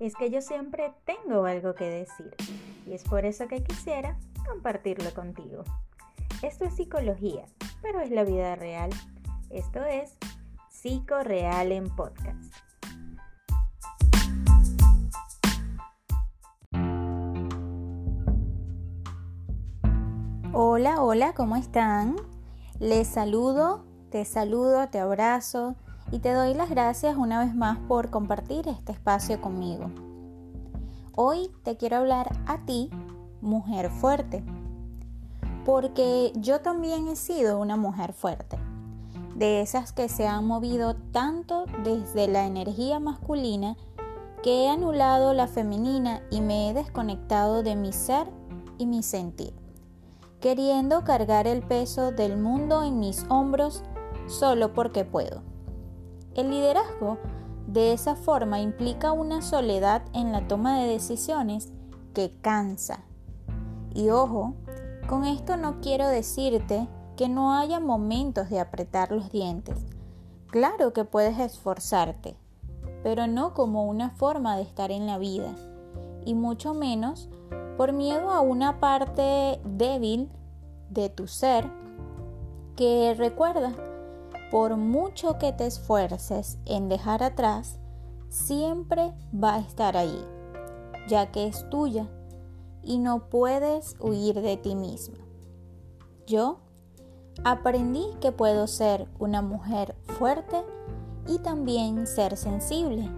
es que yo siempre tengo algo que decir y es por eso que quisiera compartirlo contigo. Esto es psicología, pero es la vida real. Esto es Psico Real en Podcast. Hola, hola, ¿cómo están? Les saludo, te saludo, te abrazo y te doy las gracias una vez más por compartir este espacio conmigo. Hoy te quiero hablar a ti, mujer fuerte, porque yo también he sido una mujer fuerte, de esas que se han movido tanto desde la energía masculina que he anulado la femenina y me he desconectado de mi ser y mi sentir queriendo cargar el peso del mundo en mis hombros solo porque puedo. El liderazgo de esa forma implica una soledad en la toma de decisiones que cansa. Y ojo, con esto no quiero decirte que no haya momentos de apretar los dientes. Claro que puedes esforzarte, pero no como una forma de estar en la vida, y mucho menos por miedo a una parte débil de tu ser que recuerda, por mucho que te esfuerces en dejar atrás, siempre va a estar allí, ya que es tuya y no puedes huir de ti misma. Yo aprendí que puedo ser una mujer fuerte y también ser sensible,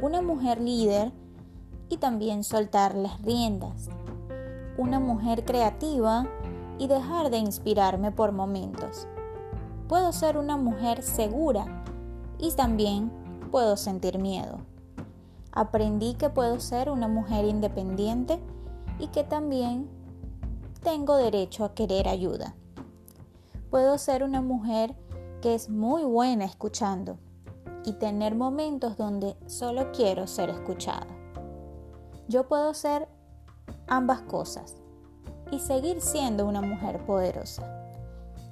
una mujer líder y también soltar las riendas, una mujer creativa y dejar de inspirarme por momentos. Puedo ser una mujer segura y también puedo sentir miedo. Aprendí que puedo ser una mujer independiente y que también tengo derecho a querer ayuda. Puedo ser una mujer que es muy buena escuchando y tener momentos donde solo quiero ser escuchada. Yo puedo ser ambas cosas y seguir siendo una mujer poderosa.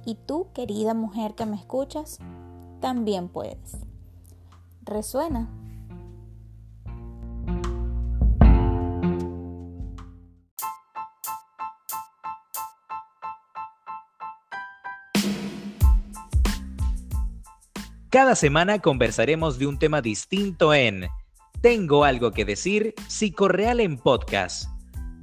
Y tú, querida mujer que me escuchas, también puedes. ¿Resuena? Cada semana conversaremos de un tema distinto en Tengo algo que decir, Psicorreal en Podcast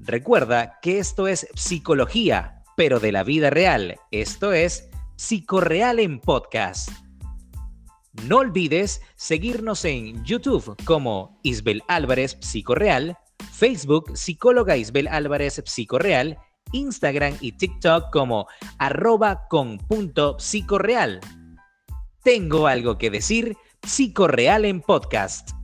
Recuerda que esto es psicología, pero de la vida real. Esto es Psicorreal en Podcast. No olvides seguirnos en YouTube como Isbel Álvarez Psicorreal, Facebook Psicóloga Isbel Álvarez Psicorreal, Instagram y TikTok como arroba con punto psicorreal. Tengo algo que decir, Psicorreal en Podcast.